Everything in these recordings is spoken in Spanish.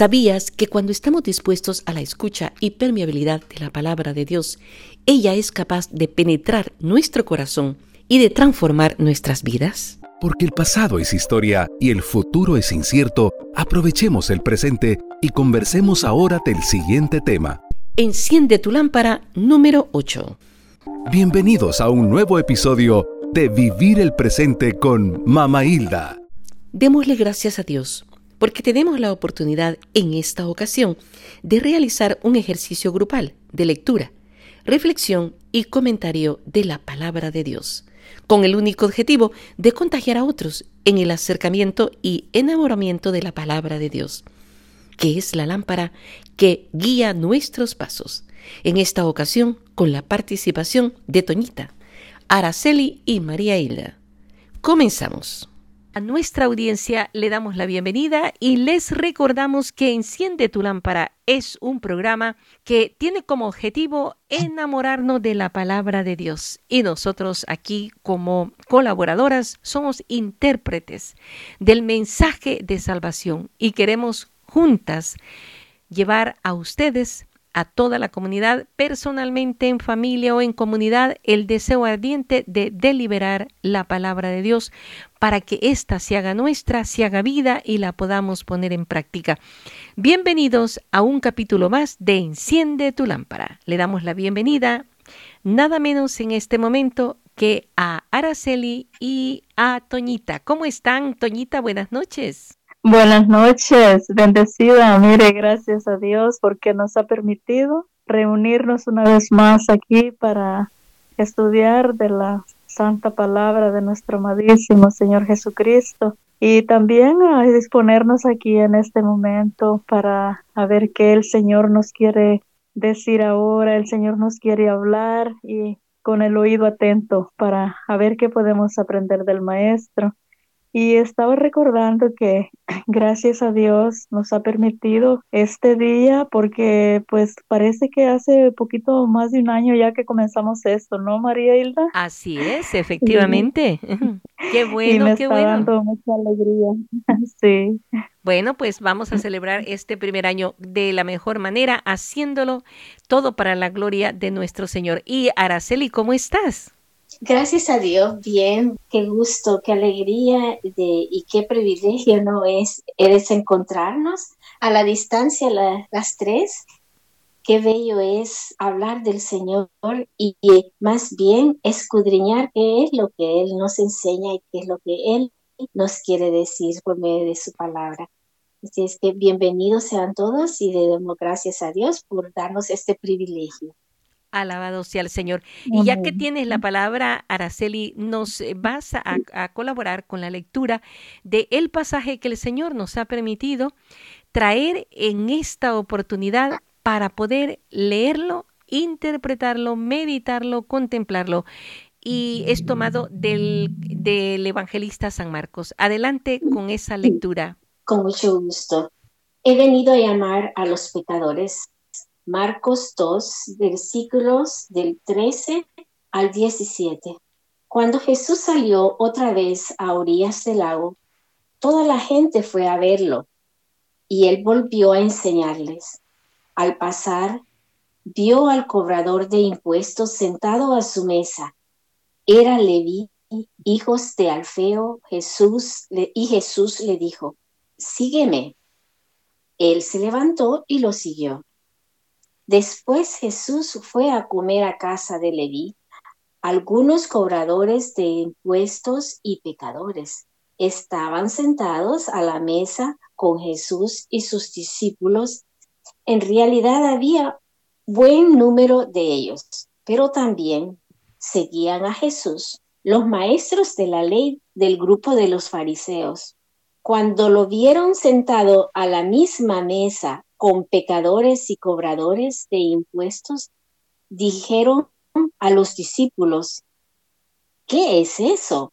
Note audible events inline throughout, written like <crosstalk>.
¿Sabías que cuando estamos dispuestos a la escucha y permeabilidad de la palabra de Dios, ella es capaz de penetrar nuestro corazón y de transformar nuestras vidas? Porque el pasado es historia y el futuro es incierto, aprovechemos el presente y conversemos ahora del siguiente tema. Enciende tu lámpara número 8. Bienvenidos a un nuevo episodio de Vivir el Presente con Mama Hilda. Démosle gracias a Dios porque tenemos la oportunidad en esta ocasión de realizar un ejercicio grupal de lectura, reflexión y comentario de la palabra de Dios, con el único objetivo de contagiar a otros en el acercamiento y enamoramiento de la palabra de Dios, que es la lámpara que guía nuestros pasos. En esta ocasión, con la participación de Toñita, Araceli y María Hilda. Comenzamos. A nuestra audiencia le damos la bienvenida y les recordamos que Enciende tu lámpara es un programa que tiene como objetivo enamorarnos de la palabra de Dios. Y nosotros aquí como colaboradoras somos intérpretes del mensaje de salvación y queremos juntas llevar a ustedes a toda la comunidad, personalmente, en familia o en comunidad, el deseo ardiente de deliberar la palabra de Dios para que ésta se haga nuestra, se haga vida y la podamos poner en práctica. Bienvenidos a un capítulo más de Enciende tu lámpara. Le damos la bienvenida, nada menos en este momento que a Araceli y a Toñita. ¿Cómo están, Toñita? Buenas noches. Buenas noches, bendecida. Mire, gracias a Dios porque nos ha permitido reunirnos una vez más aquí para estudiar de la santa palabra de nuestro amadísimo Señor Jesucristo y también a disponernos aquí en este momento para ver qué el Señor nos quiere decir ahora, el Señor nos quiere hablar y con el oído atento para ver qué podemos aprender del Maestro. Y estaba recordando que <laughs> gracias a Dios nos ha permitido este día porque pues parece que hace poquito más de un año ya que comenzamos esto, ¿no, María Hilda? Así es, efectivamente. <laughs> qué <laughs> bueno, me qué está bueno. dando mucha alegría. sí. Bueno, pues vamos a celebrar este primer año de la mejor manera, haciéndolo todo para la gloria de nuestro Señor. Y Araceli, ¿cómo estás? Gracias a Dios, bien, qué gusto, qué alegría de, y qué privilegio no es, es encontrarnos a la distancia las tres. Qué bello es hablar del Señor y, y más bien escudriñar qué es lo que Él nos enseña y qué es lo que Él nos quiere decir por medio de su palabra. Así es que bienvenidos sean todos y le damos gracias a Dios por darnos este privilegio. Alabado sea el Señor. Y ya que tienes la palabra, Araceli, nos vas a, a, colaborar con la lectura de el pasaje que el Señor nos ha permitido traer en esta oportunidad para poder leerlo, interpretarlo, meditarlo, contemplarlo. Y es tomado del, del evangelista San Marcos. Adelante con esa lectura. Con mucho gusto. He venido a llamar a los pecadores Marcos 2, versículos del 13 al 17. Cuando Jesús salió otra vez a orillas del lago, toda la gente fue a verlo y él volvió a enseñarles. Al pasar, vio al cobrador de impuestos sentado a su mesa. Era Leví, hijos de Alfeo, Jesús, y Jesús le dijo, sígueme. Él se levantó y lo siguió. Después Jesús fue a comer a casa de Leví. Algunos cobradores de impuestos y pecadores estaban sentados a la mesa con Jesús y sus discípulos. En realidad había buen número de ellos, pero también seguían a Jesús los maestros de la ley del grupo de los fariseos. Cuando lo vieron sentado a la misma mesa con pecadores y cobradores de impuestos, dijeron a los discípulos, ¿qué es eso?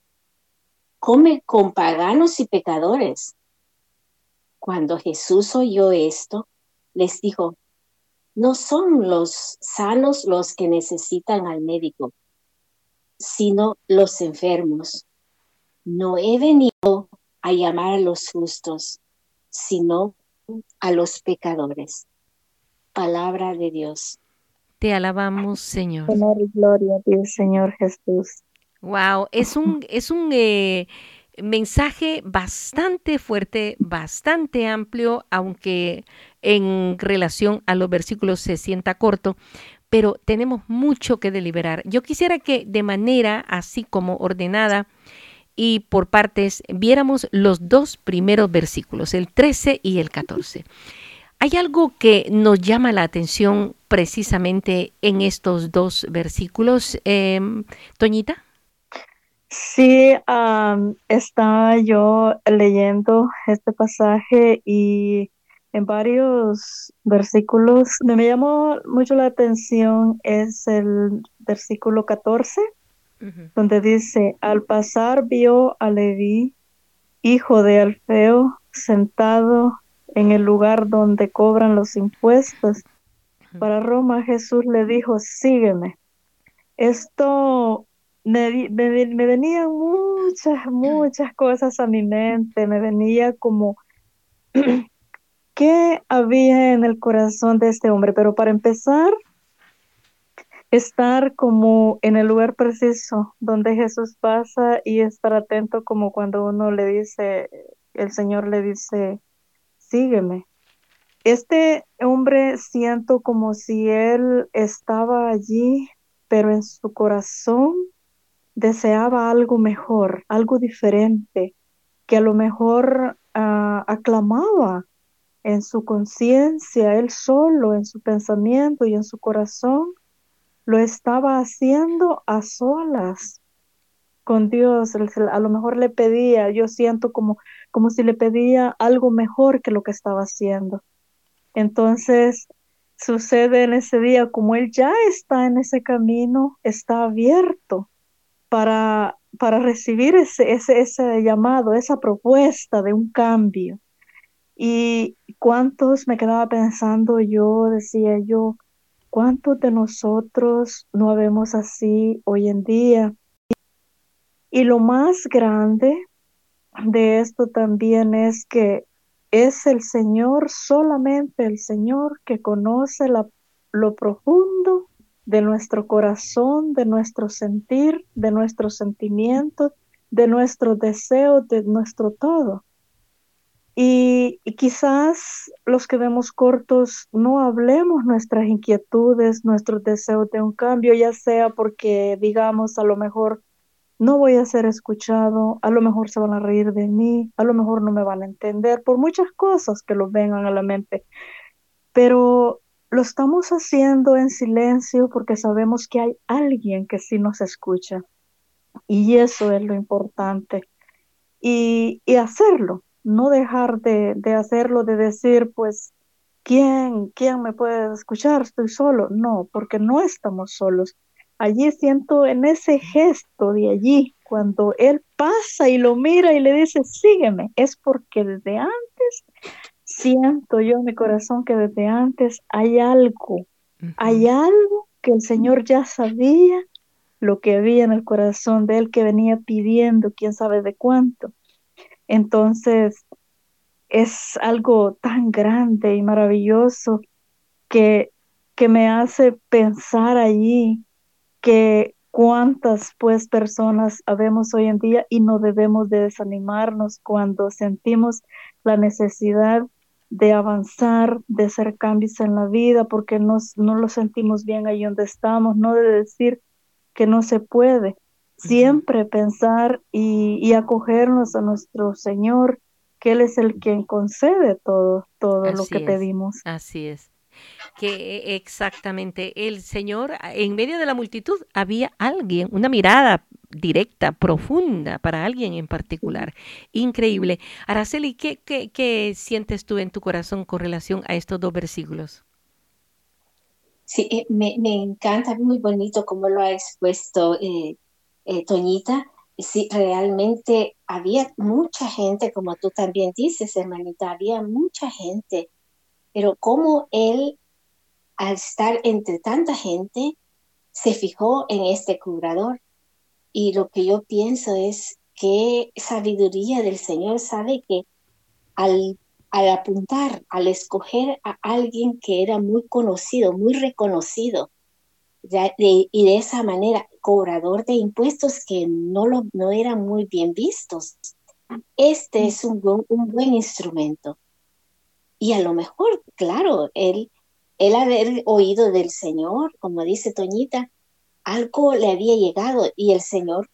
Come con paganos y pecadores. Cuando Jesús oyó esto, les dijo, no son los sanos los que necesitan al médico, sino los enfermos. No he venido a llamar a los justos, sino a los pecadores. Palabra de Dios. Te alabamos, Señor. Honor y gloria a ti, Señor Jesús. Wow, es un, es un eh, mensaje bastante fuerte, bastante amplio, aunque en relación a los versículos se sienta corto, pero tenemos mucho que deliberar. Yo quisiera que de manera así como ordenada y por partes viéramos los dos primeros versículos, el 13 y el 14. ¿Hay algo que nos llama la atención precisamente en estos dos versículos, em, Toñita? Sí, estaba yo leyendo este pasaje y en varios versículos me llamó mucho la atención es el versículo 14, donde dice, al pasar vio a Leví, hijo de Alfeo, sentado en el lugar donde cobran los impuestos. Para Roma Jesús le dijo, sígueme. Esto me, me, venían muchas, muchas cosas a mi mente, me venía como, <clears throat> ¿qué había en el corazón de este hombre? Pero para empezar, estar como en el lugar preciso donde Jesús pasa y estar atento como cuando uno le dice, el Señor le dice, sígueme. Este hombre siento como si él estaba allí, pero en su corazón deseaba algo mejor, algo diferente, que a lo mejor ah, aclamaba en su conciencia, él solo, en su pensamiento y en su corazón, lo estaba haciendo a solas con Dios. A lo mejor le pedía, yo siento como, como si le pedía algo mejor que lo que estaba haciendo. Entonces, sucede en ese día, como él ya está en ese camino, está abierto para, para recibir ese, ese, ese llamado, esa propuesta de un cambio. Y cuántos me quedaba pensando yo, decía yo, cuántos de nosotros no vemos así hoy en día. Y lo más grande de esto también es que es el Señor, solamente el Señor que conoce lo profundo de nuestro corazón, de nuestro sentir, de nuestros sentimientos, de nuestros deseos, de nuestro todo. Y, quizás los que vemos cortos no hablemos nuestras inquietudes, nuestros deseos de un cambio, ya sea porque digamos a lo mejor no voy a ser escuchado, a lo mejor se van a reír de mí, a lo mejor no me van a entender, por muchas cosas que lo vengan a la mente. Pero lo estamos haciendo en silencio porque sabemos que hay alguien que sí nos escucha. Y eso es lo importante. Y, hacerlo, no dejar de, de, hacerlo, de decir, pues, ¿quién, ¿quién me puede escuchar? Estoy solo. No, porque no estamos solos. Allí siento en ese gesto de allí, cuando él pasa y lo mira y le dice, sígueme, es porque desde antes siento yo en mi corazón que desde antes hay algo, hay algo que el Señor ya sabía lo que había en el corazón de él que venía pidiendo, quién sabe de cuánto. Entonces, es algo tan grande y maravilloso que, que me hace pensar allí que cuántas pues personas habemos hoy en día y no debemos de desanimarnos cuando sentimos la necesidad de avanzar, de hacer cambios en la vida, porque nos, no lo sentimos bien ahí donde estamos, no de decir que no se puede. Siempre pensar y, acogernos a nuestro Señor, que Él es el quien concede todo, todo lo que pedimos. Así es que exactamente el Señor, en medio de la multitud, había alguien, una mirada directa, profunda para alguien en particular. Increíble. Araceli, ¿qué, qué, sientes tú en tu corazón con relación a estos dos versículos? Sí, eh, me, encanta, muy bonito como lo ha expuesto eh, eh, Toñita. Sí, realmente había mucha gente, como tú también dices, hermanita, había mucha gente, pero como él, al estar entre tanta gente, se fijó en este curador y lo que yo pienso es que sabiduría del Señor sabe que al al apuntar, al escoger a alguien que era muy conocido, muy reconocido, y de esa manera, cobrador de impuestos que no, lo, no eran muy bien vistos. Este es un, un buen instrumento. Y a lo mejor, claro, él, él haber oído del Señor, como dice Toñita, algo le había llegado y el Señor,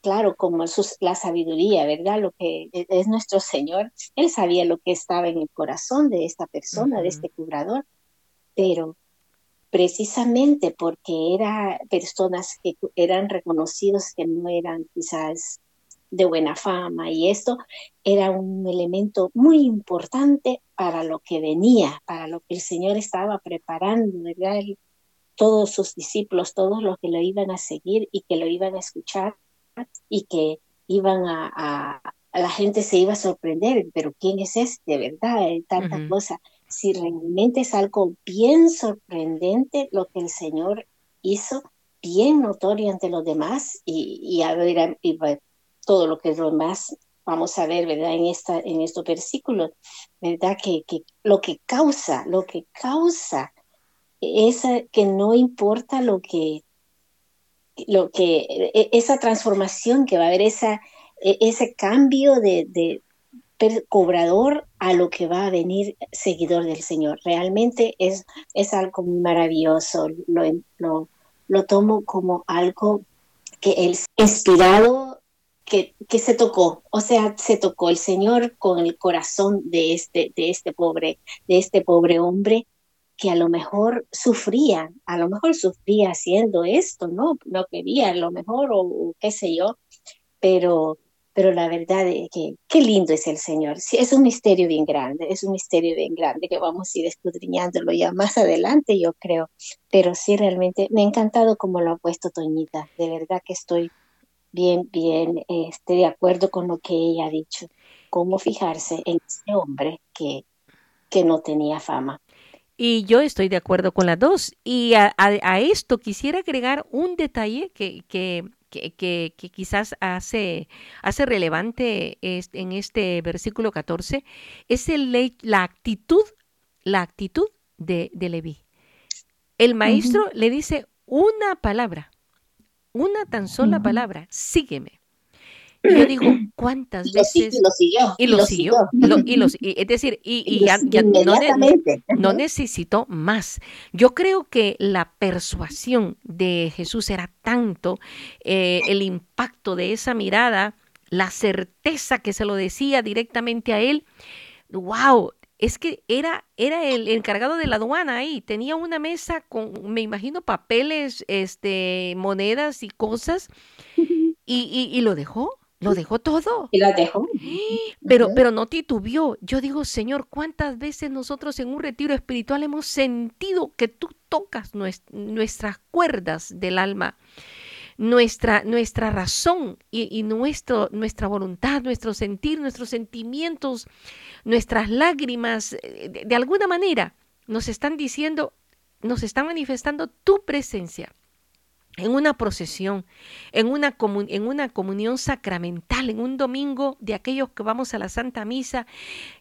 claro, como la sabiduría, ¿verdad? Lo que e, es nuestro Señor, Él sabía lo que estaba en el corazón de esta persona, de este cubrador, pero precisamente porque eran personas que eran reconocidos que no eran quizás de buena fama y esto era un elemento muy importante para lo que venía, para lo que el Señor estaba preparando, ¿verdad? todos sus discípulos, todos los que lo iban a seguir y que lo iban a escuchar y que iban a, la gente se iba a sorprender, pero ¿quién es este? ¿Verdad? Tanta cosa. Si realmente es algo bien sorprendente lo que el Señor hizo, bien notorio ante los demás y, a ver todo lo que es lo más vamos a ver, ¿verdad? En, esta, en estos versículos, ¿verdad? Que, que lo que causa, lo que causa esa que no importa lo que, lo que, e, esa transformación que va a haber, esa, e, ese cambio de cobrador a lo que va a venir seguidor del Señor. Realmente es, es algo maravilloso. Lo, lo, lo tomo como algo que el inspirado que, que, se tocó, o sea, se tocó el Señor con el corazón de este, de este pobre, de este pobre hombre que a lo mejor sufría, a lo mejor sufría haciendo esto, ¿no? No quería, a lo mejor, o, qué sé yo, pero, pero la verdad es que qué lindo es el Señor. Sí, es un misterio bien grande, es un misterio bien grande que vamos a ir escudriñándolo ya más adelante, yo creo. Pero sí, realmente me ha encantado como lo ha puesto Toñita. De verdad que estoy bien, bien este, de acuerdo con lo que ella ha dicho. Cómo fijarse en ese hombre que, que no tenía fama. Y yo estoy de acuerdo con las dos. Y a, esto quisiera agregar un detalle que, que, que, que quizás hace, hace relevante en este versículo 14, es el, la actitud, la actitud de, de Leví. El maestro le dice una palabra, una tan sola palabra, sígueme. Y yo digo, ¿cuántas veces? Y lo siguió. Y lo, siguió. y es decir, y, ya, no, necesitó más. Yo creo que la persuasión de Jesús era tanto, eh, el impacto de esa mirada, la certeza que se lo decía directamente a él. ¡Wow! Es que era, era el encargado de la aduana ahí, tenía una mesa con, me imagino, papeles, este, monedas y cosas, y, y lo dejó lo dejó todo. Y lo dejó. <gasps> Pero, pero no titubió. Yo digo, Señor, ¿cuántas veces nosotros en un retiro espiritual hemos sentido que tú tocas nuestras cuerdas del alma? Nuestra, nuestra razón y, nuestro, nuestra voluntad, nuestro sentir, nuestros sentimientos, nuestras lágrimas, eh, de alguna manera nos están diciendo, nos están manifestando tu presencia en una procesión, en una, en una comunión sacramental, en un domingo de aquellos que vamos a la Santa Misa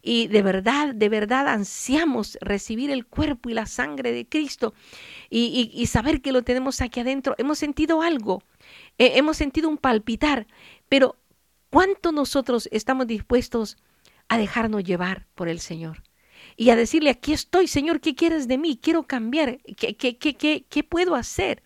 y de verdad, de verdad ansiamos recibir el cuerpo y la sangre de Cristo y, saber que lo tenemos aquí adentro. Hemos sentido algo, hemos sentido un palpitar, pero ¿cuánto nosotros estamos dispuestos a dejarnos llevar por el Señor? Y a decirle, aquí estoy, Señor, ¿qué quieres de mí? Quiero cambiar, ¿qué, qué, qué, qué puedo hacer?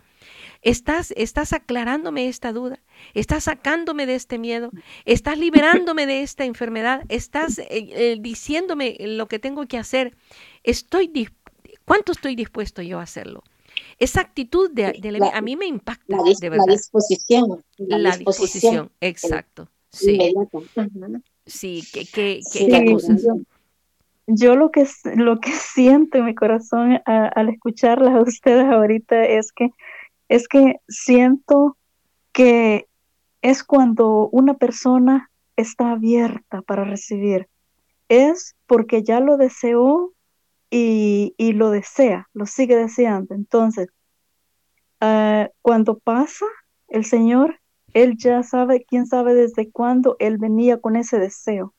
Estás, estás aclarándome esta duda, estás sacándome de este miedo, estás liberándome de esta enfermedad, estás eh, eh, diciéndome lo que tengo que hacer. Estoy, ¿Cuánto estoy dispuesto yo a hacerlo? Esa actitud de, a mí me impacta, de verdad. La disposición. La, disposición, exacto. Sí, sí, ¿qué, qué, cosas? Yo, lo que, lo que siento en mi corazón al escucharlas a ustedes ahorita es que es que siento que es cuando una persona está abierta para recibir. Es porque ya lo deseó y, lo desea, lo sigue deseando. Entonces, ah, cuando pasa el Señor, Él ya sabe, quién sabe desde cuándo Él venía con ese deseo.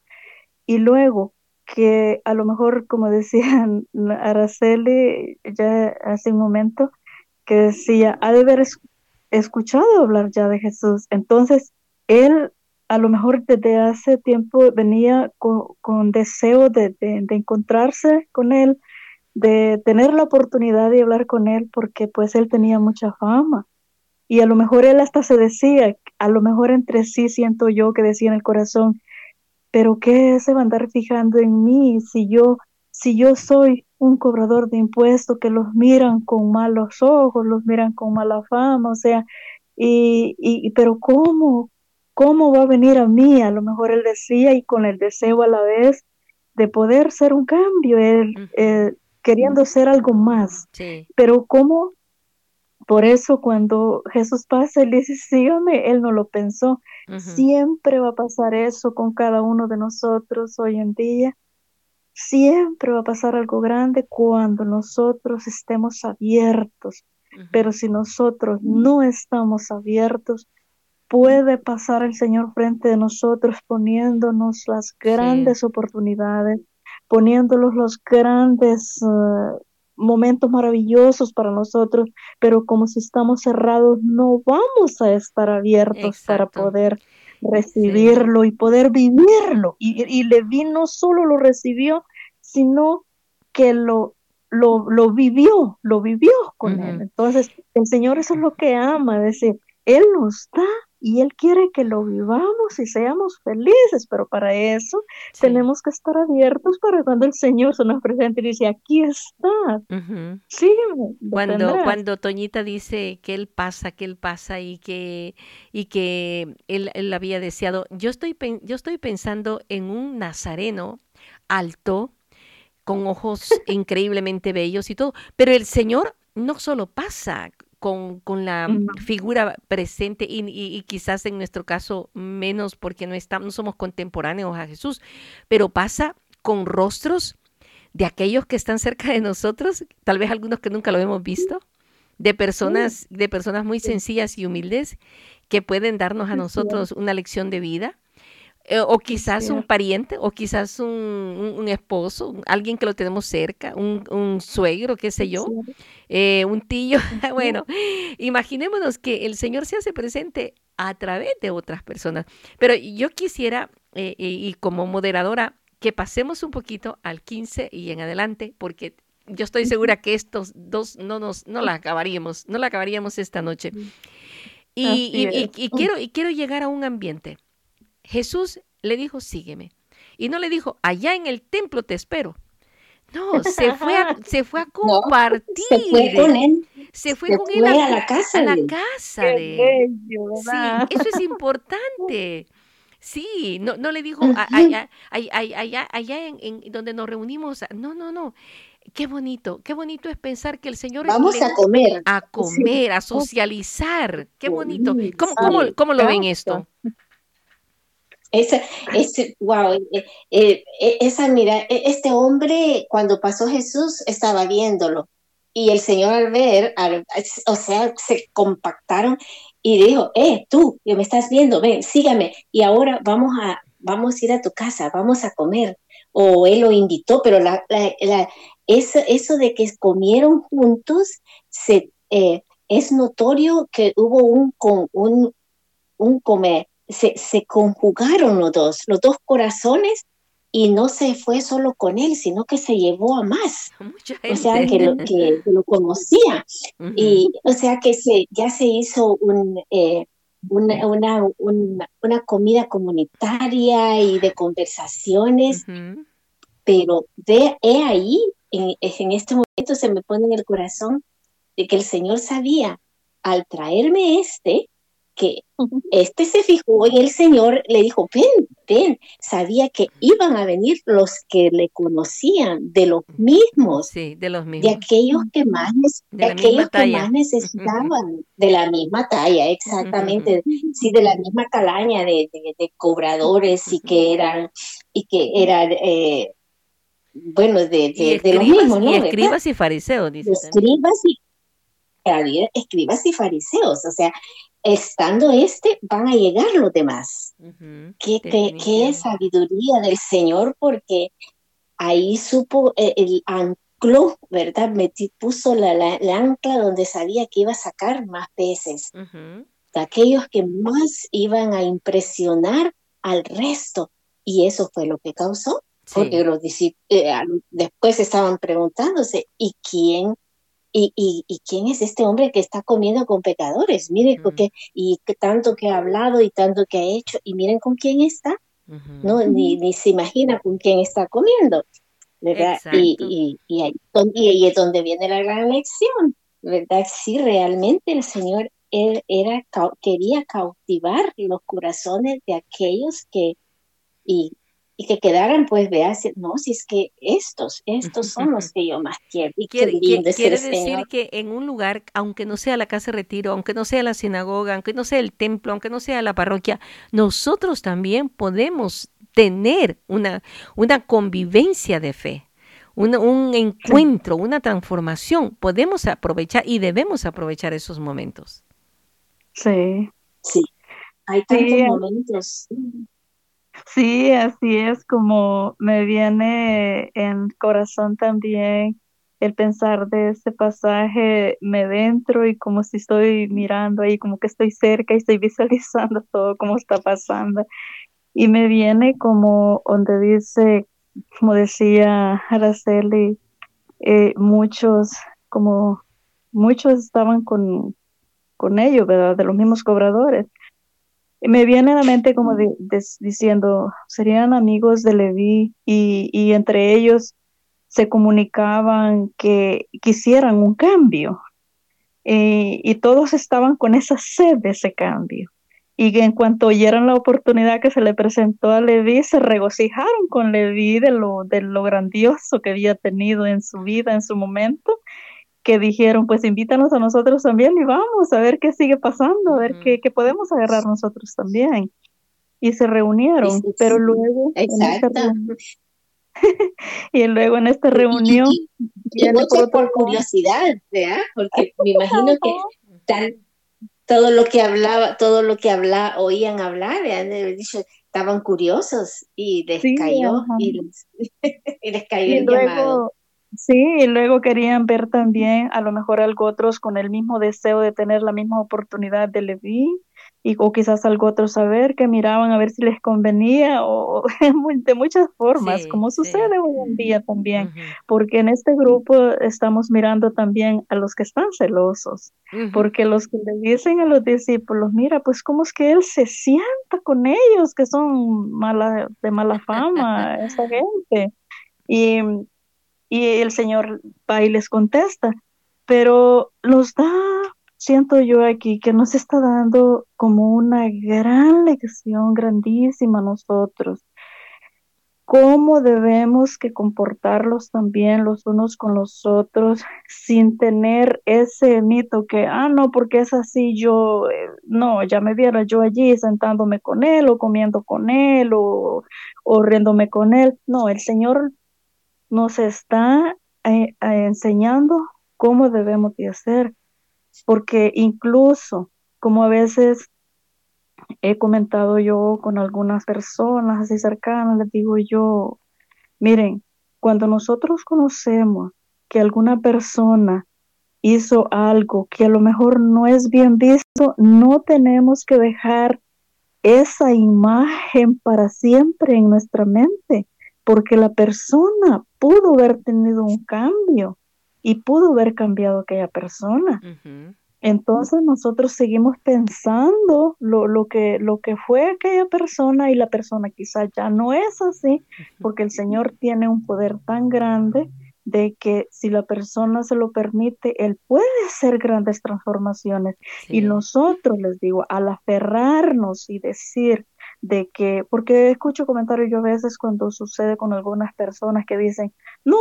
Y luego, que a lo mejor, como decían <laughs> Araceli ya hace un momento, que decía, ha de haber escuchado hablar ya de Jesús. Entonces, él a lo mejor desde hace tiempo venía con, deseo de, encontrarse con él, de tener la oportunidad de hablar con él, porque pues él tenía mucha fama. Y a lo mejor él hasta se decía, a lo mejor entre sí siento yo que decía en el corazón, pero ¿qué se va a andar fijando en mí si yo, si yo soy un cobrador de impuestos que los miran con malos ojos, los miran con mala fama, o sea, y, y pero ¿cómo? ¿Cómo va a venir a mí? A lo mejor él decía y con el deseo a la vez de poder ser un cambio, él eh, queriendo ser algo más. Pero ¿cómo? Por eso cuando Jesús pasa, él dice, sígame, él no lo pensó. Siempre va a pasar eso con cada uno de nosotros hoy en día. Siempre va a pasar algo grande cuando nosotros estemos abiertos. Pero si nosotros no estamos abiertos, puede pasar el Señor frente de nosotros poniéndonos las grandes oportunidades, poniéndonos los grandes eh, momentos maravillosos para nosotros, pero como si estamos cerrados, no vamos a estar abiertos para poder recibirlo y poder vivirlo. Y, y Leví no solo lo recibió, sino que lo, lo, lo vivió, lo vivió con él. Entonces, el Señor eso es lo que ama, es decir, Él nos da y Él quiere que lo vivamos y seamos felices, pero para eso tenemos que estar abiertos para cuando el Señor se nos presente y dice, aquí está, sígueme. Cuando, cuando Toñita dice que Él pasa, que Él pasa y que, y que él, él había deseado, yo estoy, yo estoy pensando en un nazareno alto, con ojos <laughs> increíblemente bellos y todo, pero el Señor no solo pasa con, con la figura presente y, quizás en nuestro caso menos porque no, estamos, no somos contemporáneos a Jesús, pero pasa con rostros de aquellos que están cerca de nosotros, tal vez algunos que nunca lo hemos visto, de personas, de personas muy sencillas y humildes que pueden darnos a nosotros una lección de vida eh, o quizás un pariente, o quizás un, esposo, alguien que lo tenemos cerca, un, suegro, qué sé yo, eh, un tío. <laughs> bueno, imaginémonos que el Señor se hace presente a través de otras personas. Pero yo quisiera, eh, y como moderadora, que pasemos un poquito al 15 y en adelante, porque yo estoy segura que estos dos no nos no la acabaríamos, no la acabaríamos esta noche. y, quiero, y quiero llegar a un ambiente Jesús le dijo, sígueme. Y no le dijo, allá en el templo te espero. No, se fue a, <laughs> se fue a compartir. se fue con él. Se fue con él a, la casa. A la casa de Sí, eso es <laughs> importante. Sí, no, no le dijo allá, allá, allá, en, donde nos reunimos. No, no, no. Qué bonito, qué bonito es pensar que el Señor... Vamos a comer. A comer, a socializar. Qué bonito. ¿Cómo, cómo, cómo lo ven esto? Ese, ese, wow, eh, eh, eh, esa mira, este hombre cuando pasó Jesús estaba viéndolo y el Señor al ver, o sea, se compactaron y dijo, eh, tú, me estás viendo, ven, sígame y ahora vamos a, vamos a ir a tu casa, vamos a comer. O él lo invitó, pero la, eso, eso de que comieron juntos, se, es notorio que hubo un, un, un comer se, se conjugaron los dos, los dos corazones y no se fue solo con él, sino que se llevó a más. O sea, que lo, que, lo conocía. Y o sea, que se, ya se hizo un, eh, una, una, una, comida comunitaria y de conversaciones, pero ve he ahí, en, en este momento se me pone en el corazón de que el Señor sabía, al traerme este, que este se fijó y el Señor le dijo, ven, ven, sabía que iban a venir los que le conocían, de los mismos, sí, de los mismos, de aquellos que más, de, aquellos que más necesitaban, de la misma talla, exactamente, sí, de la misma calaña de, cobradores y que eran, y que eran, eh, bueno, de, de, los mismos, ¿no? Y escribas y fariseos, dice. Escribas y escribas y fariseos, o sea, estando este, van a llegar los demás. qué, qué, sabiduría del Señor, porque ahí supo, eh, el ancló, ¿verdad? Metí, puso la, la, ancla donde sabía que iba a sacar más peces. De aquellos que más iban a impresionar al resto. Y eso fue lo que causó, porque los eh, después estaban preguntándose, ¿y quién ¿Y, y, quién es este hombre que está comiendo con pecadores? Mire, porque, y tanto que ha hablado y tanto que ha hecho, y miren con quién está, ¿no? Ni, ni, se imagina con quién está comiendo, ¿verdad? Y, y, ahí, y, es donde viene la gran lección, ¿verdad? Sí, realmente el Señor él era, quería cautivar los corazones de aquellos que, y, y que quedaran, pues, vea, no, si es que estos, estos son los que yo más quiero. Y quiere, quiere decir que en un lugar, aunque no sea la casa de retiro, aunque no sea la sinagoga, aunque no sea el templo, aunque no sea la parroquia, nosotros también podemos tener una, una convivencia de fe. Un, un encuentro, una transformación, podemos aprovechar y debemos aprovechar esos momentos. Sí. Sí, hay tantos momentos. Sí, así es como me viene en corazón también el pensar de este pasaje, me dentro y como si estoy mirando ahí, como que estoy cerca y estoy <laughs> visualizando todo como está pasando. Y me viene como donde dice, como decía Araceli, eh, muchos, como muchos estaban con, con ellos, ¿verdad? De los mismos cobradores me viene a la mente como diciendo, serían amigos de Leví y, entre ellos se comunicaban que quisieran un cambio. Y todos estaban con esa sed de ese cambio. Y en cuanto oyeron la oportunidad que se le presentó a Leví, se regocijaron con Leví de lo, de lo grandioso que había tenido en su vida, en su momento, que dijeron, pues invítanos a nosotros también y vamos a ver qué sigue pasando, a ver qué, podemos agarrar nosotros también. Y se reunieron, pero luego... <laughs> y luego en esta reunión... Y, por, curiosidad, ¿verdad? Porque <laughs> me imagino que todo lo que hablaba, todo lo que habla, oían hablar, dicho, estaban curiosos y les cayó, <laughs> y les, cayó el llamado Sí, y luego querían ver también a lo mejor algo otros con el mismo deseo de tener la misma oportunidad de Leví, y, o quizás algo otros saber que miraban a ver si les convenía, o <laughs> de muchas formas, como sucede hoy en día también, porque en este grupo estamos mirando también a los que están celosos, porque los que le dicen a los discípulos, mira, pues cómo es que él se sienta con ellos, que son mala, de mala fama, esa gente. Y y el Señor va y les contesta, pero nos da, siento yo aquí, que nos está dando como una gran lección grandísima a nosotros. Cómo debemos que comportarlos también los unos con los otros sin tener ese mito que, ah, no, porque es así, yo, eh, no, ya me viera yo allí sentándome con él o comiendo con él o, o riéndome con él. No, el Señor nos está eh, eh, enseñando cómo debemos de hacer, porque incluso como a veces he comentado yo con algunas personas así cercanas, les digo yo, miren, cuando nosotros conocemos que alguna persona hizo algo que a lo mejor no es bien visto, no tenemos que dejar esa imagen para siempre en nuestra mente, porque la persona pudo haber tenido un cambio y pudo haber cambiado aquella persona. Entonces nosotros seguimos pensando lo, lo, que, lo que fue aquella persona y la persona quizás ya no es así, porque el Señor tiene un poder tan grande de que si la persona se lo permite, Él puede hacer grandes transformaciones. Y nosotros, les digo, al aferrarnos y decir, de que, porque escucho comentarios yo a veces cuando sucede con algunas personas que dicen, no,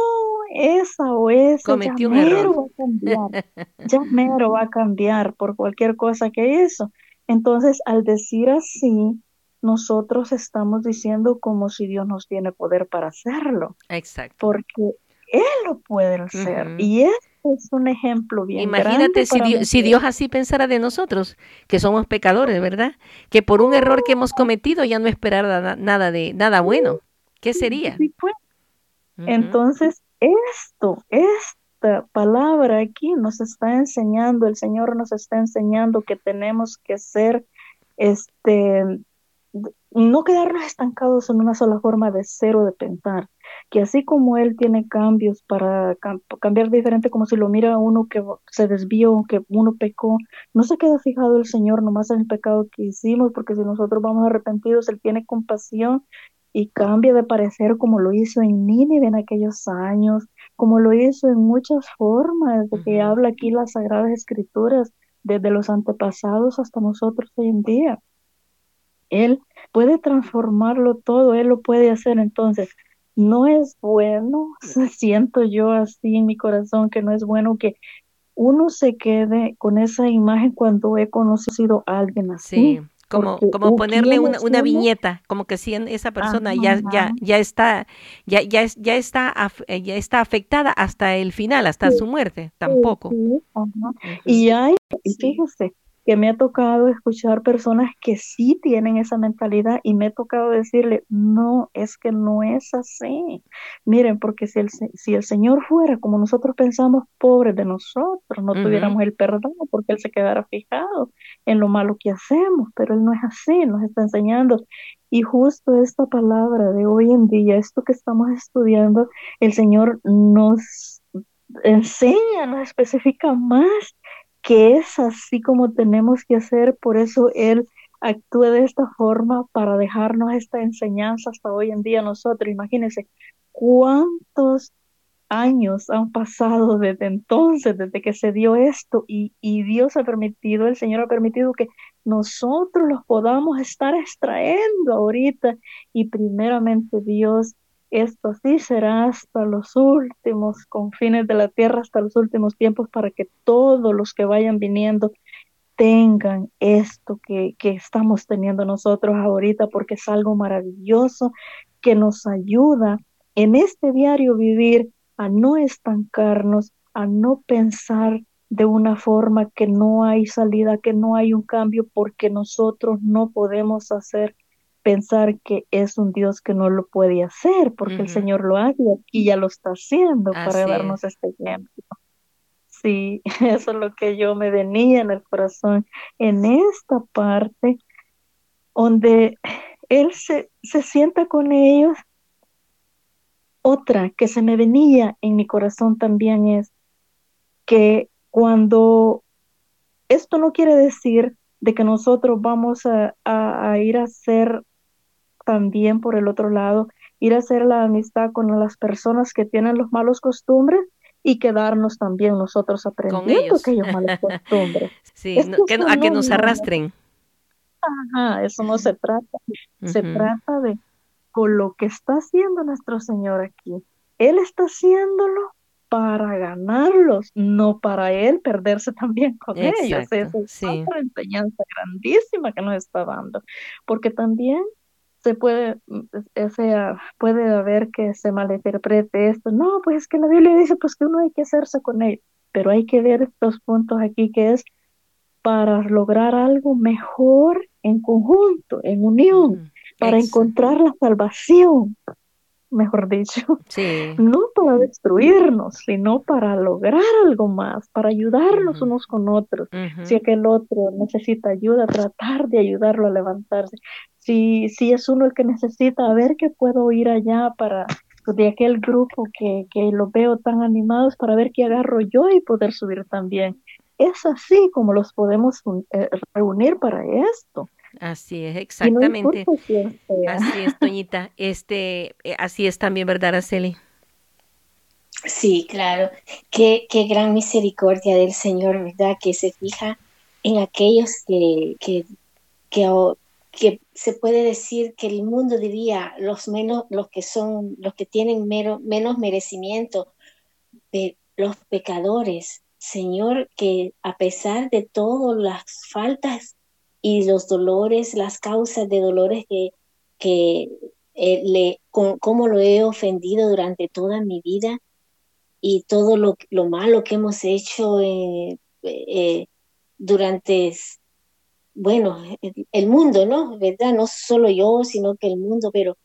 esa o esa, ya mero va a cambiar, <laughs> ya mero va a cambiar por cualquier cosa que hizo. Entonces, al decir así, nosotros estamos diciendo como si Dios nos tiene poder para hacerlo. Exacto. Porque Él lo puede hacer. Y es es un ejemplo bien Imagínate si, Dios, si Dios así pensara de nosotros, que somos pecadores, ¿verdad? Que por un error que hemos cometido ya no esperara nada de nada bueno. ¿Qué sería? Sí, pues. Entonces, esto, esta palabra aquí nos está enseñando, el Señor nos está enseñando que tenemos que ser, este, no quedarnos estancados en una sola forma de ser o de pensar, que así como Él tiene cambios para cambiar diferente, como si lo mira uno que se desvió, que uno pecó, no se queda fijado el Señor nomás en el pecado que hicimos, porque si nosotros vamos arrepentidos, Él tiene compasión y cambia de parecer como lo hizo en Nínive en aquellos años, como lo hizo en muchas formas, de que habla aquí las Sagradas Escrituras, desde los antepasados hasta nosotros hoy en día. Él puede transformarlo todo, Él lo puede hacer. Entonces, no es bueno, <laughs> siento yo así en mi corazón que no es bueno que uno se quede con esa imagen cuando he conocido a alguien así. Sí. Como, como ponerle una, una, viñeta, como que si esa persona ya, ya, ya está, ya, ya, ya está, eh, ya está afectada hasta el final, hasta su muerte, tampoco. y hay, fíjese, que me ha tocado escuchar personas que sí tienen esa mentalidad y me ha tocado decirle, no, es que no es así. Miren, porque si el, si el Señor fuera como nosotros pensamos, pobre de nosotros, no tuviéramos el perdón porque Él se quedara fijado en lo malo que hacemos, pero Él no es así, nos está enseñando. Y justo esta palabra de hoy en día, esto que estamos estudiando, el Señor nos enseña, nos especifica más que es así como tenemos que hacer, por eso Él actúa de esta forma para dejarnos esta enseñanza hasta hoy en día nosotros. Imagínense cuántos años han pasado desde entonces, desde que se dio esto y, y, Dios ha permitido, el Señor ha permitido que nosotros los podamos estar extrayendo ahorita y primeramente Dios esto sí será hasta los últimos confines de la tierra, hasta los últimos tiempos, para que todos los que vayan viniendo tengan esto que, que estamos teniendo nosotros ahorita, porque es algo maravilloso que nos ayuda en este diario vivir a no estancarnos, a no pensar de una forma que no hay salida, que no hay un cambio, porque nosotros no podemos hacer pensar que es un Dios que no lo puede hacer, porque el Señor lo hace y ya lo está haciendo para darnos este ejemplo. Sí, <laughs> eso es lo que yo me venía en el corazón en esta parte donde Él se, se sienta con ellos. Otra que se me venía en mi corazón también es que cuando esto no quiere decir de que nosotros vamos a, a ir a hacer también por el otro lado, ir a hacer la amistad con las personas que tienen los malos costumbres y quedarnos también nosotros aprendiendo aquellos malos costumbres. <laughs> sí, a que nos arrastren. Ajá, eso no se trata. Se trata de con lo que está haciendo nuestro Señor aquí. Él está haciéndolo para ganarlos, no para él perderse también con ellos. Esa es otra enseñanza grandísima que nos está dando. Porque también se puede, mm, sea, puede haber que se malinterprete esto. No, pues es que la Biblia dice pues que uno hay que hacerse con él, pero hay que ver estos puntos aquí que es para lograr algo mejor en conjunto, en unión, para encontrar la salvación mejor dicho, <laughs> no para destruirnos, sino para lograr algo más, para ayudarnos unos con otros. Si aquel otro necesita ayuda, tratar de ayudarlo a levantarse. Si, si es uno el que necesita, a ver qué puedo ir allá para de aquel grupo que, que lo veo tan animados para ver qué agarro yo y poder subir también. Es así como los podemos eh, reunir para esto. Así es, exactamente. así es, Toñita. <laughs> Este, eh, así es también, ¿verdad, Araceli? Sí, claro. Qué, qué gran misericordia del Señor, ¿verdad? Que se fija en aquellos que, que, que, se puede decir que el mundo diría los menos, los que son, los que tienen menos merecimiento, los pecadores. Señor, que a pesar de todas las faltas y los dolores, las causas de dolores que, que eh, le, cómo lo he ofendido durante toda mi vida y todo lo, lo malo que hemos hecho eh, eh, durante, bueno, el mundo, ¿no? ¿Verdad? No solo yo, sino que el mundo, pero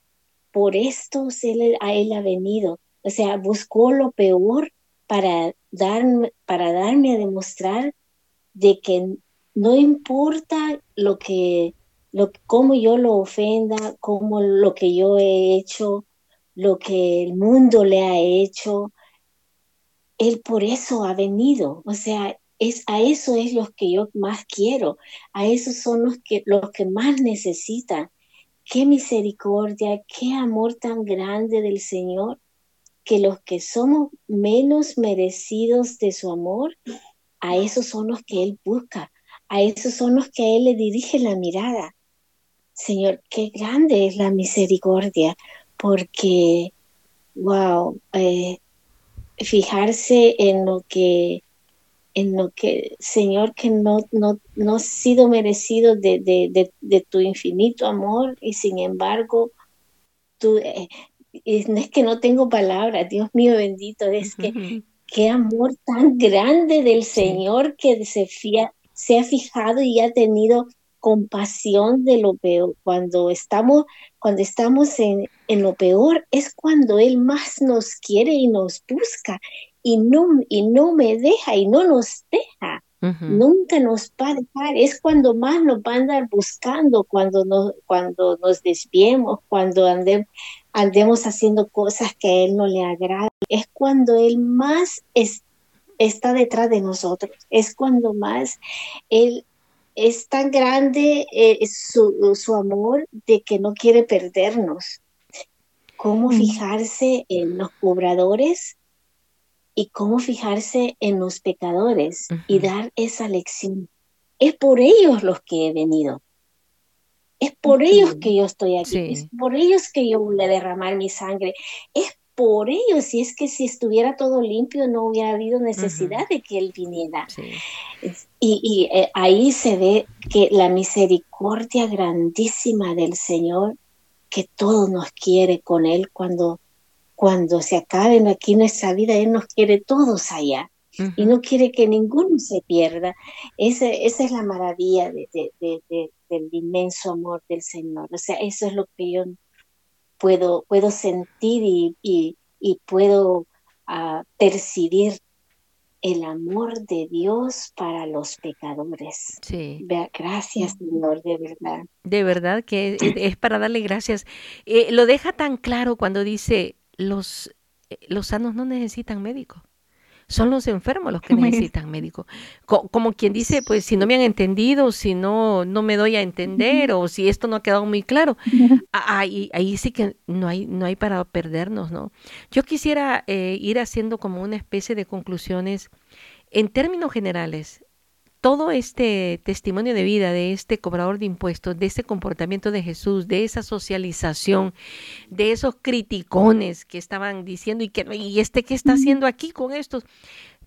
por esto él, a él ha venido, O sea, buscó lo peor para, darme, para darme a demostrar de que no importa lo que, lo, cómo yo lo ofenda, cómo lo que yo he hecho, lo que el mundo le ha hecho, él por eso ha venido. O sea, es, a eso es los que yo más quiero, a esos son los que, los que más necesitan. Qué misericordia, qué amor tan grande del Señor, que los que somos menos merecidos de su amor, a esos son los que Él busca, a esos son los que a Él le dirige la mirada. Señor, qué grande es la misericordia, porque, wow, eh, fijarse en lo que en lo que, Señor, que no, no, no ha sido merecido de, tu infinito amor y sin embargo, tú, eh, es que no tengo palabras, Dios mío bendito, es que qué amor tan grande del Señor que se, se ha fijado y ha tenido compasión de lo peor. Cuando estamos, cuando estamos en, en, lo peor, es cuando Él más nos quiere y nos busca y no, y no me deja y no nos deja. Nunca nos va a dejar. Es cuando más nos va a andar buscando, cuando nos, cuando nos desviemos, cuando andemos haciendo cosas que a Él no le agrada. Es cuando Él más está detrás de nosotros. Es cuando más Él es tan grande eh, su, su, amor de que no quiere perdernos. ¿Cómo fijarse en los cobradores? Y cómo fijarse en los pecadores y dar esa lección. Es por ellos los que he venido. Es por ellos que yo estoy aquí. Es por ellos que yo voy a derramar mi sangre. Es por ellos. Y es que si estuviera todo limpio no hubiera habido necesidad de que Él viniera. Y, eh, ahí se ve que la misericordia grandísima del Señor, que todo nos quiere con Él cuando cuando se acabe aquí nuestra vida, Él nos quiere todos allá y no quiere que ninguno se pierda. esa es la maravilla del inmenso amor del Señor. O sea, eso es lo que yo puedo, puedo sentir y, puedo ah, percibir el amor de Dios para los pecadores. Sí. Gracias, Señor, de verdad. De verdad que es, para darle gracias. Eh, lo deja tan claro cuando dice, los, eh, los sanos no necesitan médico. Son los enfermos los <laughs> que necesitan médico. como quien dice, pues si no me han entendido, si no, no me doy a entender o si esto no ha quedado muy claro, <laughs> ahí, ahí sí que no hay, no hay para perdernos, ¿no? Yo quisiera eh, ir haciendo como una especie de conclusiones en términos generales todo este testimonio de vida de este cobrador de impuestos, de ese comportamiento de Jesús, de esa socialización, de esos criticones que estaban diciendo y que y este qué está haciendo aquí con estos,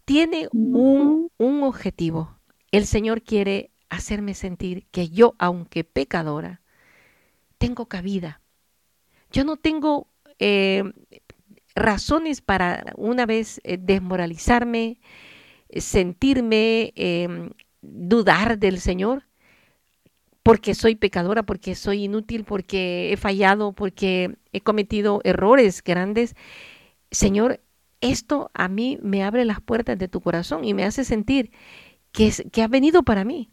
tiene un, un objetivo. El Señor quiere hacerme sentir que yo, aunque pecadora, tengo cabida. Yo no tengo eh, razones para una vez eh, desmoralizarme, sentirme em, dudar del Señor porque soy pecadora, porque soy inútil, porque he fallado, porque he cometido errores grandes. Señor, esto a mí me abre las puertas de tu corazón y me hace sentir que, es, que ha venido para mí.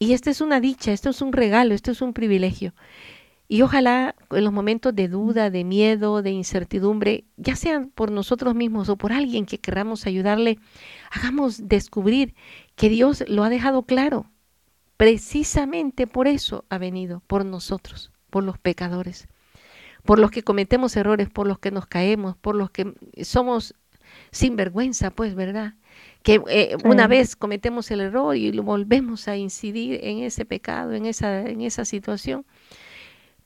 Y esta es una dicha, esto es un regalo, esto es un privilegio. Y ojalá en los momentos de duda, de miedo, de incertidumbre, ya sean por nosotros mismos o por alguien que queramos ayudarle, hagamos descubrir que Dios lo ha dejado claro. Precisamente por eso ha venido, por nosotros, por los pecadores, por los que cometemos errores, por los que nos caemos, por los que somos sin vergüenza, pues, ¿verdad? Que eh, una vez cometemos el error y volvemos a incidir en ese pecado, en esa, en esa situación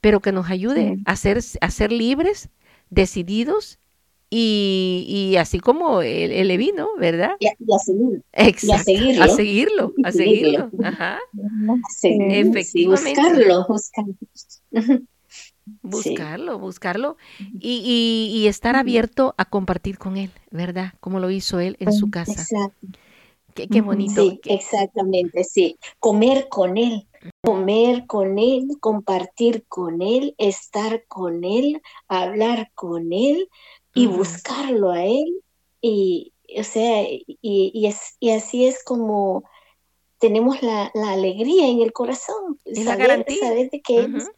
pero que nos ayude a, ser, a ser libres, decididos y, y, así como el, el Levino, ¿verdad? Y a, seguirlo. Exacto, a seguirlo. A seguirlo, a seguirlo. Ajá. Efectivamente. buscarlo, buscarlo. Buscarlo, buscarlo y, y, y, estar abierto a compartir con él, ¿verdad? Como lo hizo él en su casa. Exacto. Qué, qué bonito. Sí, exactamente, sí. Comer con él, comer con Él, compartir con Él, estar con Él, hablar con Él y buscarlo a Él. Y, o sea, y, así es como tenemos la, alegría en el corazón. saber, la garantía. Saber de que es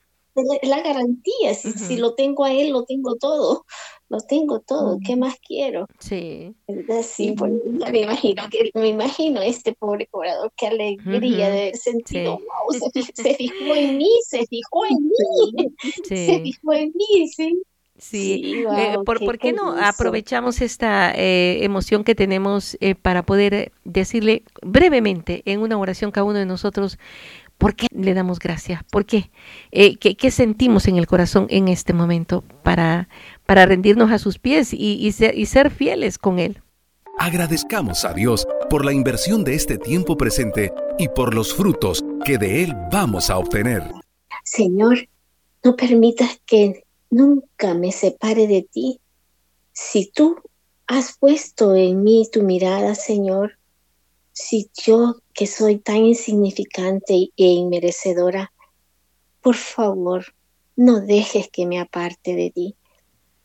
la garantía. Si, si, lo tengo a Él, lo tengo todo. Lo tengo todo. ¿Qué más quiero? Sí. Sí, pues, me imagino que me imagino este pobre cobrador, qué alegría de haber sentido, wow, se, fijó en mí, se fijó en mí, se fijó en mí, sí. Sí, eh, ¿por, qué, no aprovechamos esta eh, emoción que tenemos eh, para poder decirle brevemente en una oración cada uno de nosotros por qué le damos gracias? ¿Por qué? qué? sentimos en el corazón en este momento para, para rendirnos a sus pies y, ser, y ser fieles con Él? Agradezcamos a Dios por la inversión de este tiempo presente y por los frutos que de Él vamos a obtener. Señor, no permitas que nunca me separe de ti. Si tú has puesto en mí tu mirada, Señor, si yo que soy tan insignificante e inmerecedora, por favor, no dejes que me aparte de ti,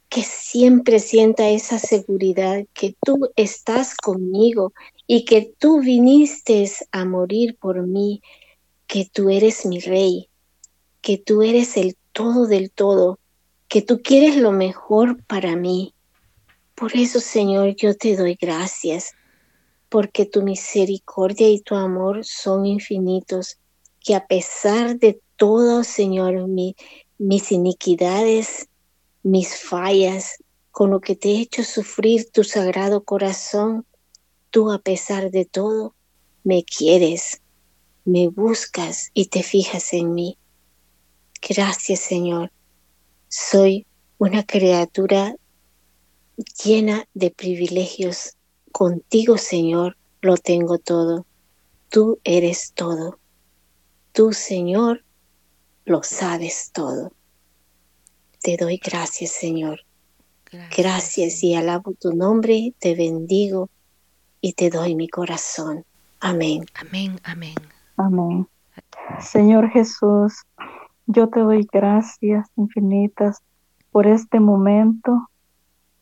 que siempre sienta esa seguridad que tú estás conmigo y que tú viniste a morir por mí, que tú eres mi rey, que tú eres el todo del todo, que tú quieres lo mejor para mí. Por eso, Señor, yo te doy gracias, porque tu misericordia y tu amor son infinitos, que a pesar de todo, Señor, mis iniquidades, mis fallas, con lo que te he hecho sufrir tu sagrado corazón, tú a pesar de todo, me quieres, me buscas y te fijas en mí. Gracias, Señor soy una criatura llena de privilegios. Contigo, Señor, lo tengo todo. Tú eres todo. Tú, Señor, lo sabes todo. Te doy gracias, Señor. Gracias, y alabo tu nombre, te bendigo y te doy mi corazón. Amén. Amén, amén. Amén. Señor Jesús, yo te doy gracias infinitas por este momento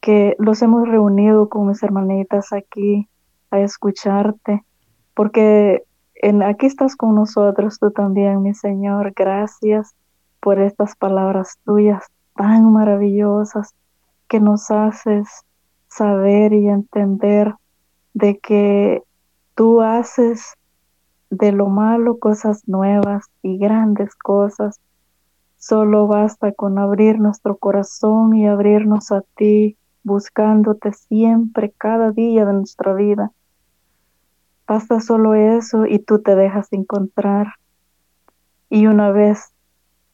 que los hemos reunido con mis hermanitas aquí a escucharte, porque en, aquí estás con nosotros tú también, mi Señor. Gracias por estas palabras tuyas tan maravillosas que nos haces saber y entender de que tú haces de lo malo cosas nuevas y grandes cosas Solo basta con abrir nuestro corazón y abrirnos a ti, buscándote siempre, cada día de nuestra vida. Basta solo eso y tú te dejas encontrar. Y una vez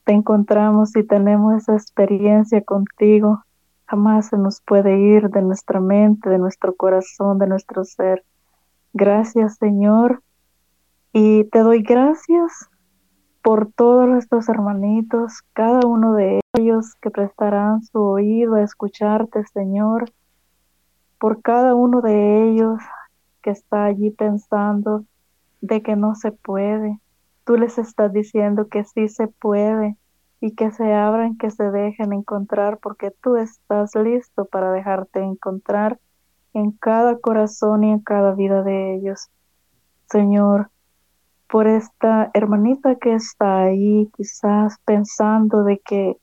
te encontramos y tenemos esa experiencia contigo, jamás se nos puede ir de nuestra mente, de nuestro corazón, de nuestro ser. Gracias Señor. Y te doy gracias por todos estos hermanitos, cada uno de ellos que prestarán su oído a escucharte, Señor, por cada uno de ellos que está allí pensando de que no se puede. Tú les estás diciendo que sí se puede y que se abran, que se dejen encontrar, porque tú estás listo para dejarte encontrar en cada corazón y en cada vida de ellos. Señor, por esta hermanita que está ahí quizás pensando de que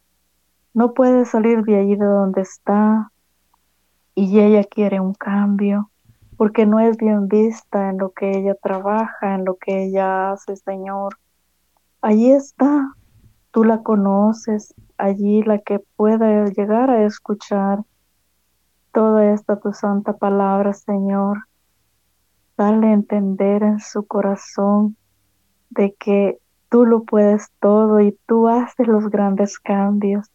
no puede salir de allí de donde está y ella quiere un cambio porque no es bien vista en lo que ella trabaja, en lo que ella hace, Señor. Allí está, tú la conoces, allí la que puede llegar a escuchar toda esta tu santa palabra, Señor. Dale a entender en su corazón de que tú lo puedes todo y tú haces los grandes cambios.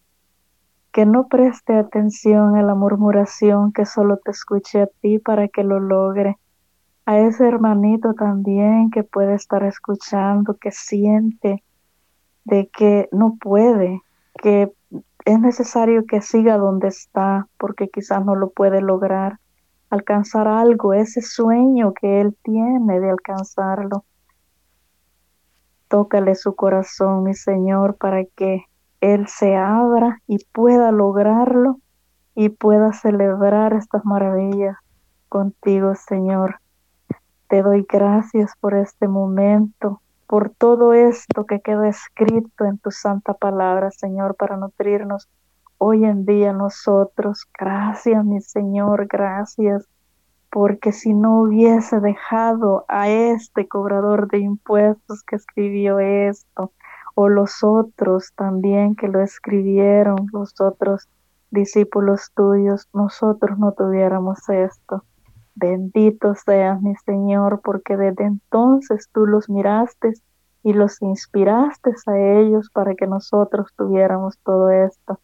Que no preste atención a la murmuración que solo te escuche a ti para que lo logre. A ese hermanito también que puede estar escuchando, que siente de que no puede, que es necesario que siga donde está porque quizás no lo puede lograr, alcanzar algo, ese sueño que él tiene de alcanzarlo. Tócale su corazón, mi Señor, para que Él se abra y pueda lograrlo y pueda celebrar estas maravillas contigo, Señor. Te doy gracias por este momento, por todo esto que queda escrito en tu santa palabra, Señor, para nutrirnos hoy en día nosotros. Gracias, mi Señor, gracias, porque si no hubiese dejado a este cobrador de impuestos que escribió esto, o los otros también que lo escribieron, los otros discípulos tuyos, nosotros no tuviéramos esto. Bendito seas mi Señor, porque desde entonces tú los miraste y los inspiraste a ellos para que nosotros tuviéramos todo esto.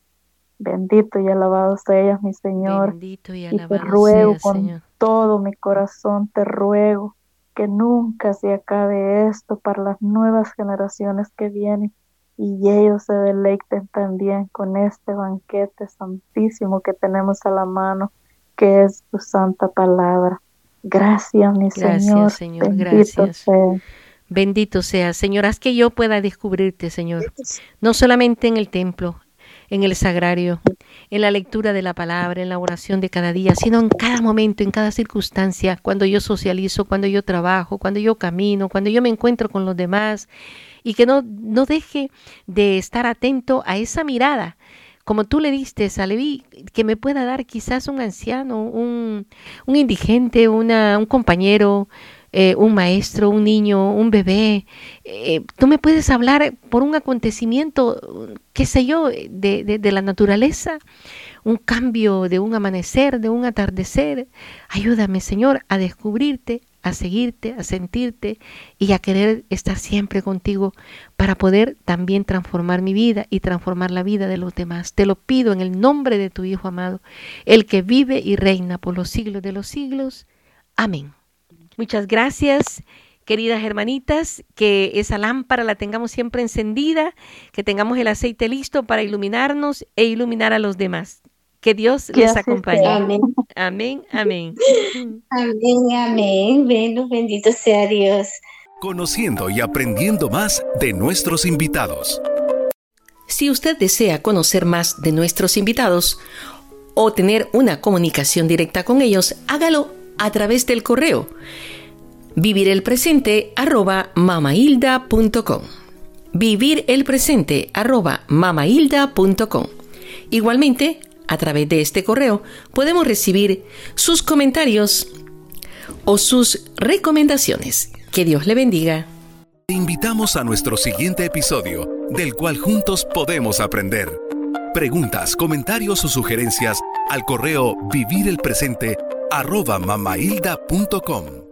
Bendito y alabado seas, mi Señor. Bendito y alabado y te ruego con todo mi corazón, te ruego que nunca se acabe esto para las nuevas generaciones que vienen y ellos se deleiten también con este banquete santísimo que tenemos a la mano, que es tu santa palabra. Gracias, mi Señor. Señor. Bendito gracias. Sea. Bendito sea, Señor, haz que yo pueda descubrirte, Señor, no solamente en el templo, en el sagrario, en la lectura de la palabra, en la oración de cada día, sino en cada momento, en cada circunstancia, cuando yo socializo, cuando yo trabajo, cuando yo camino, cuando yo me encuentro con los demás, y que no, no deje de estar atento a esa mirada como tú le diste a Levi, que me pueda dar quizás un anciano, un, un indigente, una, un compañero, eh, un maestro, un niño, un bebé. Eh, tú me puedes hablar por un acontecimiento, qué sé yo, de, de, la naturaleza, un cambio de un amanecer, de un atardecer. Ayúdame, Señor, a descubrirte, a seguirte, a sentirte y a querer estar siempre contigo para poder también transformar mi vida y transformar la vida de los demás. Te lo pido en el nombre de tu Hijo amado, el que vive y reina por los siglos de los siglos. Amén. Muchas gracias, queridas hermanitas, que esa lámpara la tengamos siempre encendida, que tengamos el aceite listo para iluminarnos e iluminar a los demás. Que Dios les acompañe. Amén. Amén, amén. Amén, amén. bendito sea Dios. Conociendo y aprendiendo más de nuestros invitados. Si usted desea conocer más de nuestros invitados o tener una comunicación directa con ellos, hágalo a través del correo vivir el presente arroba mamahilda.com vivir el presente arroba mamahilda.com igualmente a través de este correo podemos recibir sus comentarios o sus recomendaciones. Que Dios le bendiga. Te invitamos a nuestro siguiente episodio del cual juntos podemos aprender. Preguntas comentarios o sugerencias al correo vivirelpresente arroba mamahilda.com